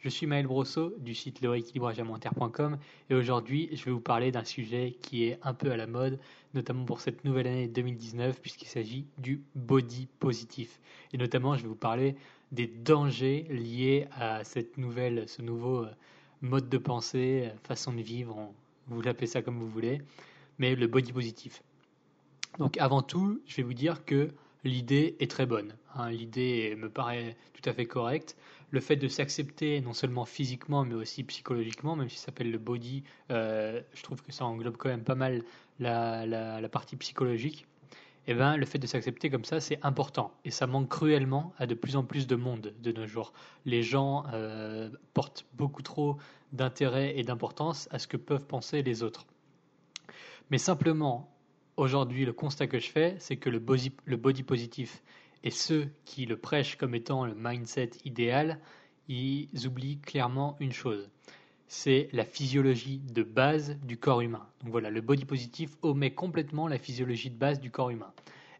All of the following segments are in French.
Je suis Maël Brosseau du site lerééquilibragealimentaire.com et aujourd'hui je vais vous parler d'un sujet qui est un peu à la mode, notamment pour cette nouvelle année 2019 puisqu'il s'agit du body positif. Et notamment je vais vous parler des dangers liés à cette nouvelle, ce nouveau euh, mode de pensée, euh, façon de vivre, vous l'appelez ça comme vous voulez, mais le body positif. Donc avant tout, je vais vous dire que l'idée est très bonne. Hein. l'idée me paraît tout à fait correcte le fait de s'accepter non seulement physiquement mais aussi psychologiquement, même si ça s'appelle le body, euh, je trouve que ça englobe quand même pas mal la, partie psychologique. Et eh ben, le fait de s'accepter comme ça, c'est important. Et ça manque cruellement à de plus en plus de monde de nos jours. Les gens euh, portent beaucoup trop d'intérêt et d'importance à ce que peuvent penser les autres. Mais simplement, aujourd'hui, le constat que je fais, c'est que le body, le body positif et ceux qui le prêchent comme étant le mindset idéal, ils oublient clairement une chose. C'est la physiologie de base du corps humain. Donc voilà, le body positif omet complètement la physiologie de base du corps humain.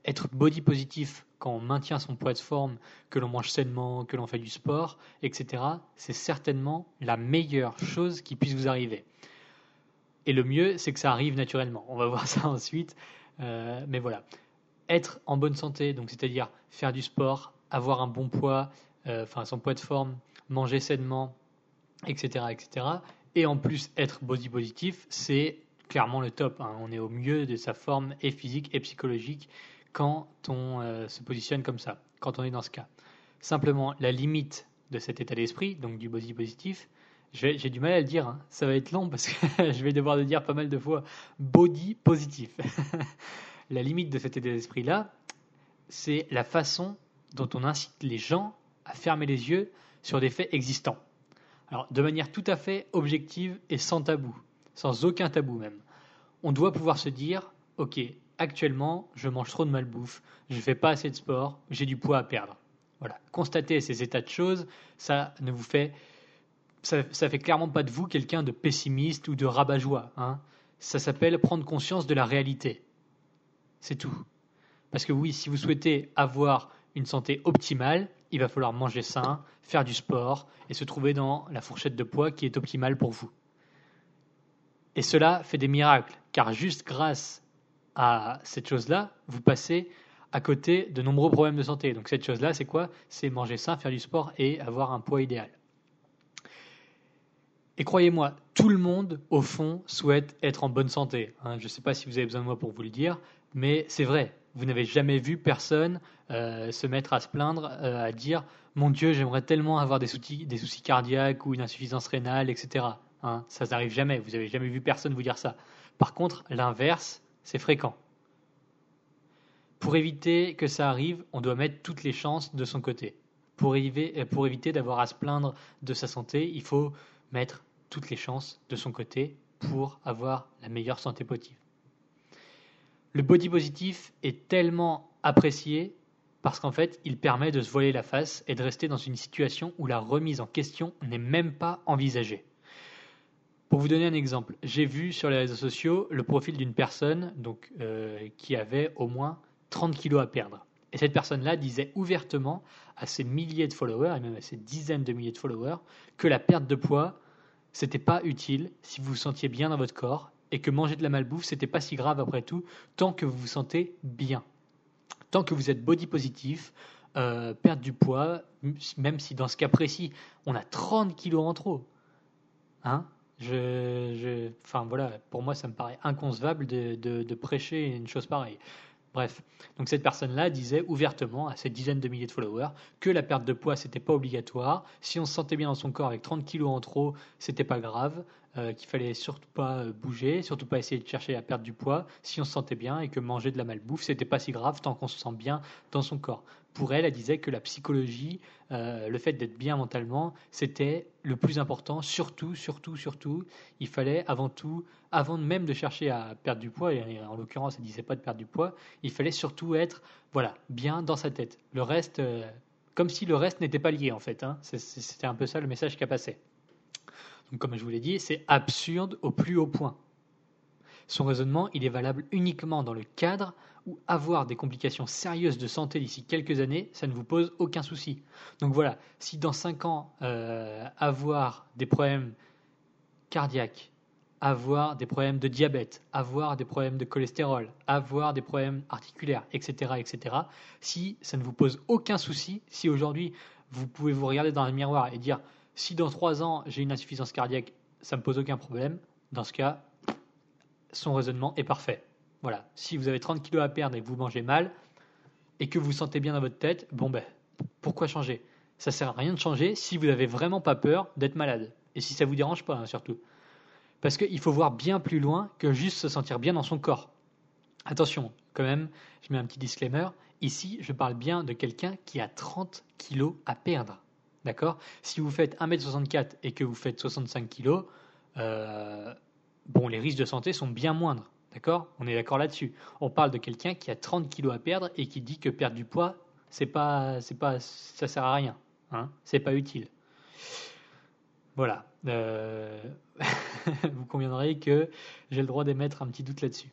Être body positif quand on maintient son poids de forme, que l'on mange sainement, que l'on fait du sport, etc., c'est certainement la meilleure chose qui puisse vous arriver. Et le mieux, c'est que ça arrive naturellement. On va voir ça ensuite. Euh, mais voilà être en bonne santé, donc c'est-à-dire faire du sport, avoir un bon poids, euh, enfin son poids de forme, manger sainement, etc., etc. Et en plus être body positif, c'est clairement le top. Hein. On est au mieux de sa forme et physique et psychologique quand on euh, se positionne comme ça, quand on est dans ce cas. Simplement, la limite de cet état d'esprit, donc du body positif, j'ai du mal à le dire, hein. ça va être long parce que je vais devoir le dire pas mal de fois, body positif. La limite de cet état d'esprit-là, c'est la façon dont on incite les gens à fermer les yeux sur des faits existants. Alors, de manière tout à fait objective et sans tabou, sans aucun tabou même. On doit pouvoir se dire, ok, actuellement, je mange trop de malbouffe, je ne fais pas assez de sport, j'ai du poids à perdre. Voilà. Constater ces états de choses, ça ne vous fait, ça, ça fait clairement pas de vous quelqu'un de pessimiste ou de rabat-joie. Hein. Ça s'appelle prendre conscience de la réalité. C'est tout. Parce que oui, si vous souhaitez avoir une santé optimale, il va falloir manger sain, faire du sport et se trouver dans la fourchette de poids qui est optimale pour vous. Et cela fait des miracles, car juste grâce à cette chose-là, vous passez à côté de nombreux problèmes de santé. Donc cette chose-là, c'est quoi? C'est manger sain, faire du sport et avoir un poids idéal. Et croyez-moi, tout le monde, au fond, souhaite être en bonne santé. Hein. je ne sais pas si vous avez besoin de moi pour vous le dire, mais c'est vrai. Vous n'avez jamais vu personne euh, se mettre à se plaindre, euh, à dire Mon Dieu, j'aimerais tellement avoir des soucis, cardiaques ou une insuffisance rénale, etc. Hein. ça n'arrive jamais. Vous n'avez jamais vu personne vous dire ça. Par contre, l'inverse, c'est fréquent. Pour éviter que ça arrive, on doit mettre toutes les chances de son côté. Pour, euh, pour éviter d'avoir à se plaindre de sa santé, il faut mettre toutes les chances de son côté pour avoir la meilleure santé possible. Le body positif est tellement apprécié parce qu'en fait, il permet de se voiler la face et de rester dans une situation où la remise en question n'est même pas envisagée. Pour vous donner un exemple, j'ai vu sur les réseaux sociaux le profil d'une personne euh, qui avait au moins 30 kilos à perdre. Et cette personne-là disait ouvertement à ses milliers de followers, et même à ses dizaines de milliers de followers, que la perte de poids c'était pas utile si vous vous sentiez bien dans votre corps et que manger de la malbouffe, c'était pas si grave après tout, tant que vous vous sentez bien. Tant que vous êtes body positif, euh, perdre du poids, même si dans ce cas précis, on a 30 kilos en trop. Hein? Je, enfin voilà, pour moi, ça me paraît inconcevable de, de prêcher une chose pareille. Bref, donc cette personne-là disait ouvertement à ses dizaines de milliers de followers que la perte de poids c'était pas obligatoire. Si on se sentait bien dans son corps avec 30 kilos en trop, c'était pas grave. Euh, qu'il fallait surtout pas euh, bouger, surtout pas essayer de chercher à perdre du poids si on se sentait bien et que manger de la malbouffe c'était pas si grave tant qu'on se sent bien dans son corps. Pour elle, elle disait que la psychologie, euh, le fait d'être bien mentalement, c'était le plus important. Surtout, surtout, surtout, il fallait avant tout, avant même de chercher à perdre du poids, et en l'occurrence, elle disait pas de perdre du poids, il fallait surtout être, voilà, bien dans sa tête. Le reste, comme si le reste n'était pas lié en fait. Hein. C'était un peu ça le message qui a passé. Donc, comme je vous l'ai dit, c'est absurde au plus haut point. Son raisonnement, il est valable uniquement dans le cadre où avoir des complications sérieuses de santé d'ici quelques années, ça ne vous pose aucun souci. Donc voilà, si dans 5 ans, euh, avoir des problèmes cardiaques, avoir des problèmes de diabète, avoir des problèmes de cholestérol, avoir des problèmes articulaires, etc., etc. Si ça ne vous pose aucun souci, si aujourd'hui vous pouvez vous regarder dans le miroir et dire si dans trois ans j'ai une insuffisance cardiaque, ça ne me pose aucun problème, dans ce cas, son raisonnement est parfait. Voilà. Si vous avez 30 kilos à perdre et que vous mangez mal et que vous sentez bien dans votre tête, bon ben, pourquoi changer? Ça sert à rien de changer si vous n'avez vraiment pas peur d'être malade et si ça vous dérange pas hein, surtout. Parce qu'il faut voir bien plus loin que juste se sentir bien dans son corps. Attention, quand même, je mets un petit disclaimer. Ici, je parle bien de quelqu'un qui a 30 kilos à perdre. D'accord? Si vous faites 1m64 et que vous faites 65 kilos, euh, bon, les risques de santé sont bien moindres. D'accord? On est d'accord là-dessus. On parle de quelqu'un qui a 30 kilos à perdre et qui dit que perdre du poids, c'est pas, c'est pas, ça sert à rien. Hein? C'est pas utile. Voilà. Euh, vous conviendrez que j'ai le droit d'émettre un petit doute là-dessus.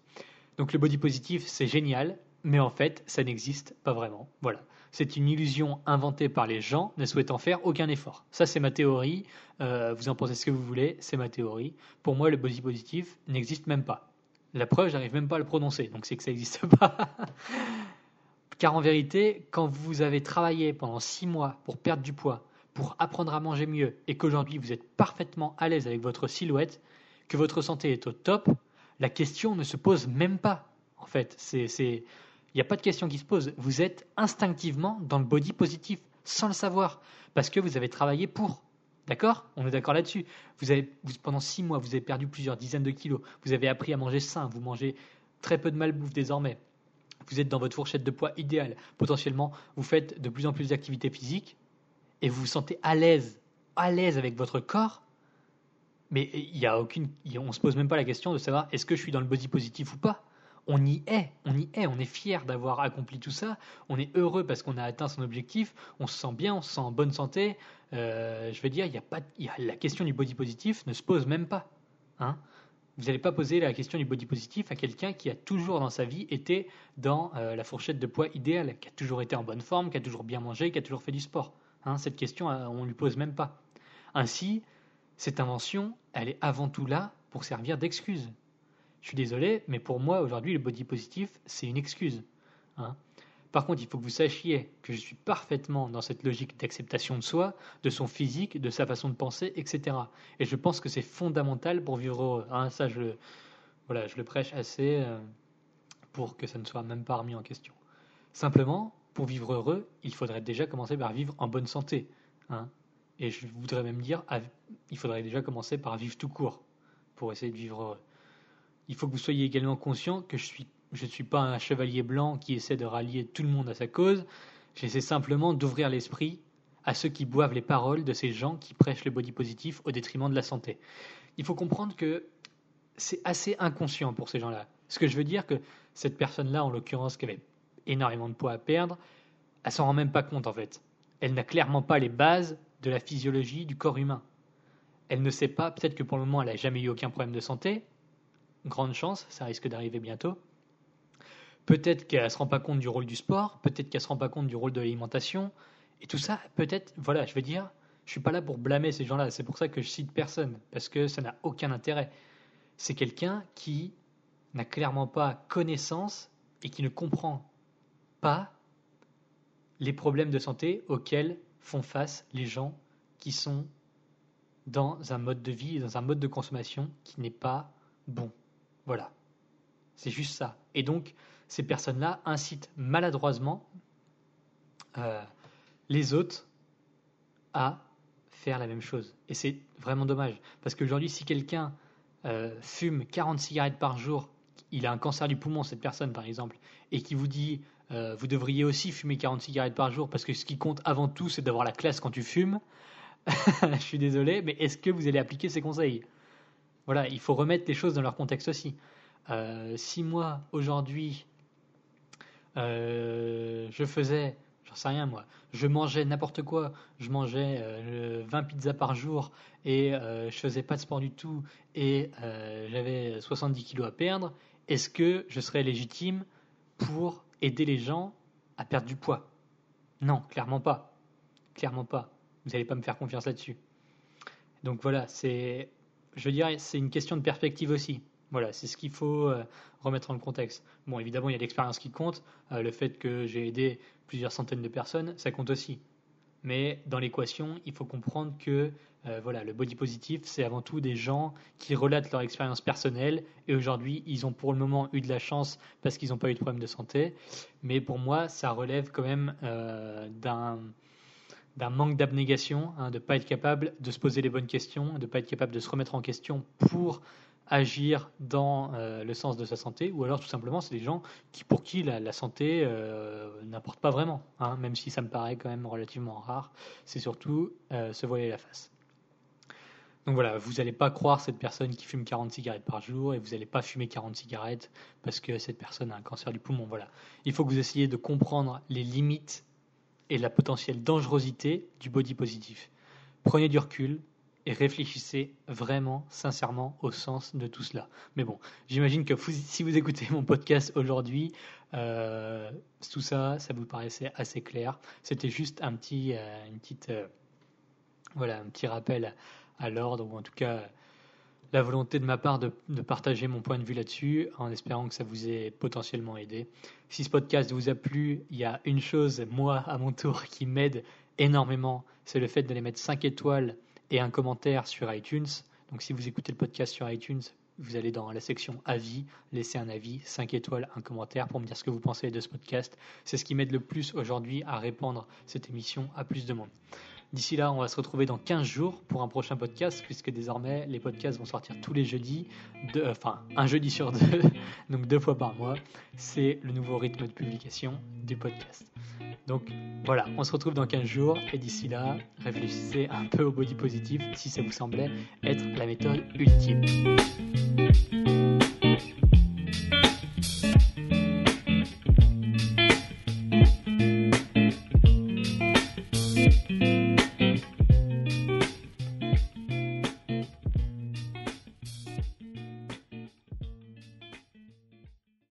Donc le body positif, c'est génial, mais en fait, ça n'existe pas vraiment. Voilà. C'est une illusion inventée par les gens ne souhaitant faire aucun effort. Ça, c'est ma théorie. Euh, vous en pensez ce que vous voulez, c'est ma théorie. Pour moi, le body positif n'existe même pas. La preuve, j'arrive même pas à le prononcer, donc c'est que ça n'existe pas. Car en vérité, quand vous avez travaillé pendant six mois pour perdre du poids, pour apprendre à manger mieux et qu'aujourd'hui vous êtes parfaitement à l'aise avec votre silhouette, que votre santé est au top, la question ne se pose même pas. En fait, c'est, il n'y a pas de question qui se pose. Vous êtes instinctivement dans le body positif sans le savoir parce que vous avez travaillé pour. D'accord? On est d'accord là-dessus. Vous avez, pendant six mois, vous avez perdu plusieurs dizaines de kilos. Vous avez appris à manger sain. Vous mangez très peu de malbouffe désormais. Vous êtes dans votre fourchette de poids idéale. Potentiellement, vous faites de plus en plus d'activités physiques et vous vous sentez à l'aise, à l'aise avec votre corps, mais il y a aucune, on se pose même pas la question de savoir est-ce que je suis dans le body positif ou pas? On y est, on y est, on est fier d'avoir accompli tout ça, on est heureux parce qu'on a atteint son objectif, on se sent bien, on se sent en bonne santé. Euh, je veux dire, y a pas, la question du body positif ne se pose même pas. Hein vous n'allez pas poser la question du body positif à quelqu'un qui a toujours dans sa vie été dans euh, la fourchette de poids idéale, qui a toujours été en bonne forme, qui a toujours bien mangé, qui a toujours fait du sport. Hein, cette question, euh, on ne lui pose même pas. Ainsi, cette invention, elle est avant tout là pour servir d'excuse. Je suis désolé, mais pour moi, aujourd'hui, le body positif, c'est une excuse. Hein. Par contre, il faut que vous sachiez que je suis parfaitement dans cette logique d'acceptation de soi, de son physique, de sa façon de penser, etc. Et je pense que c'est fondamental pour vivre heureux. Hein. ça, je le, prêche assez euh, pour que ça ne soit même pas remis en question. Simplement, pour vivre heureux, il faudrait déjà commencer par vivre en bonne santé. Hein. Et je voudrais même dire, il faudrait déjà commencer par vivre tout court pour essayer de vivre heureux. Il faut que vous soyez également conscient que je suis, je ne suis pas un chevalier blanc qui essaie de rallier tout le monde à sa cause. J'essaie simplement d'ouvrir l'esprit à ceux qui boivent les paroles de ces gens qui prêchent le body positif au détriment de la santé. Il faut comprendre que c'est assez inconscient pour ces gens-là. Ce que je veux dire que cette personne-là, en l'occurrence, qui avait énormément de poids à perdre, elle s'en rend même pas compte en fait. Elle n'a clairement pas les bases de la physiologie du corps humain. Elle ne sait pas, peut-être que pour le moment elle n'a jamais eu aucun problème de santé, grande chance, ça risque d'arriver bientôt. Peut-être qu'elle ne se rend pas compte du rôle du sport, peut-être qu'elle ne se rend pas compte du rôle de l'alimentation, et tout ça, peut-être, voilà, je veux dire, je suis pas là pour blâmer ces gens-là, c'est pour ça que je cite personne, parce que ça n'a aucun intérêt. C'est quelqu'un qui n'a clairement pas connaissance et qui ne comprend pas les problèmes de santé auxquels font face les gens qui sont dans un mode de vie et dans un mode de consommation qui n'est pas bon. Voilà. C'est juste ça. Et donc, ces personnes-là incitent maladroitement euh, les autres à faire la même chose. Et c'est vraiment dommage. Parce qu'aujourd'hui, si quelqu'un euh, fume 40 cigarettes par jour, il a un cancer du poumon, cette personne par exemple, et qui vous dit euh, vous devriez aussi fumer 40 cigarettes par jour parce que ce qui compte avant tout, c'est d'avoir la classe quand tu fumes. Je suis désolé, mais est-ce que vous allez appliquer ces conseils? Voilà, il faut remettre les choses dans leur contexte aussi. Euh, si moi, aujourd'hui, je faisais j'en sais rien moi, je mangeais n'importe quoi, je mangeais 20 euh, pizzas par jour et euh, je faisais pas de sport du tout et euh, j'avais 70 kilos à perdre, est-ce que je serais légitime pour aider les gens à perdre du poids? Non, clairement pas. Clairement pas. Vous n'allez pas me faire confiance là-dessus. Donc voilà, c'est, je veux dire, c'est une question de perspective aussi. Voilà, c'est ce qu'il faut euh, remettre en contexte. Bon, évidemment, il y a l'expérience qui compte. Euh, le fait que j'ai aidé plusieurs centaines de personnes, ça compte aussi. Mais dans l'équation, il faut comprendre que euh, voilà, le body positif, c'est avant tout des gens qui relatent leur expérience personnelle. Et aujourd'hui, ils ont pour le moment eu de la chance parce qu'ils n'ont pas eu de problème de santé. Mais pour moi, ça relève quand même d'un d'un manque d'abnégation, hein, de ne pas être capable de se poser les bonnes questions, de ne pas être capable de se remettre en question pour agir dans euh, le sens de sa santé, ou alors tout simplement c'est des gens qui, pour qui la, santé euh, n'importe pas vraiment, hein, même si ça me paraît quand même relativement rare, c'est surtout euh, se voiler la face. Donc voilà, vous n'allez pas croire cette personne qui fume 40 cigarettes par jour et vous n'allez pas fumer 40 cigarettes parce que cette personne a un cancer du poumon. Voilà. Il faut que vous essayiez de comprendre les limites et la potentielle dangerosité du body positif. Prenez du recul, et réfléchissez vraiment, sincèrement, au sens de tout cela. Mais bon, j'imagine que si vous écoutez mon podcast aujourd'hui, euh, tout ça, ça vous paraissait assez clair. C'était juste un petit, euh, une petite, euh, voilà, un petit rappel à, l'ordre, ou en tout cas la volonté de ma part de, partager mon point de vue là-dessus, en espérant que ça vous ait potentiellement aidé. Si ce podcast vous a plu, il y a une chose, moi, à mon tour, qui m'aide énormément, c'est le fait de les mettre 5 étoiles et un commentaire sur iTunes. Donc si vous écoutez le podcast sur iTunes, vous allez dans la section avis, laissez un avis, 5 étoiles, un commentaire pour me dire ce que vous pensez de ce podcast. C'est ce qui m'aide le plus aujourd'hui à répandre cette émission à plus de monde. D'ici là, on va se retrouver dans 15 jours pour un prochain podcast, puisque désormais, les podcasts vont sortir tous les jeudis, euh, enfin, un jeudi sur deux, donc deux fois par mois. C'est le nouveau rythme de publication du podcast. Donc voilà, on se retrouve dans 15 jours, et d'ici là, réfléchissez un peu au body positif si ça vous semblait être la méthode ultime.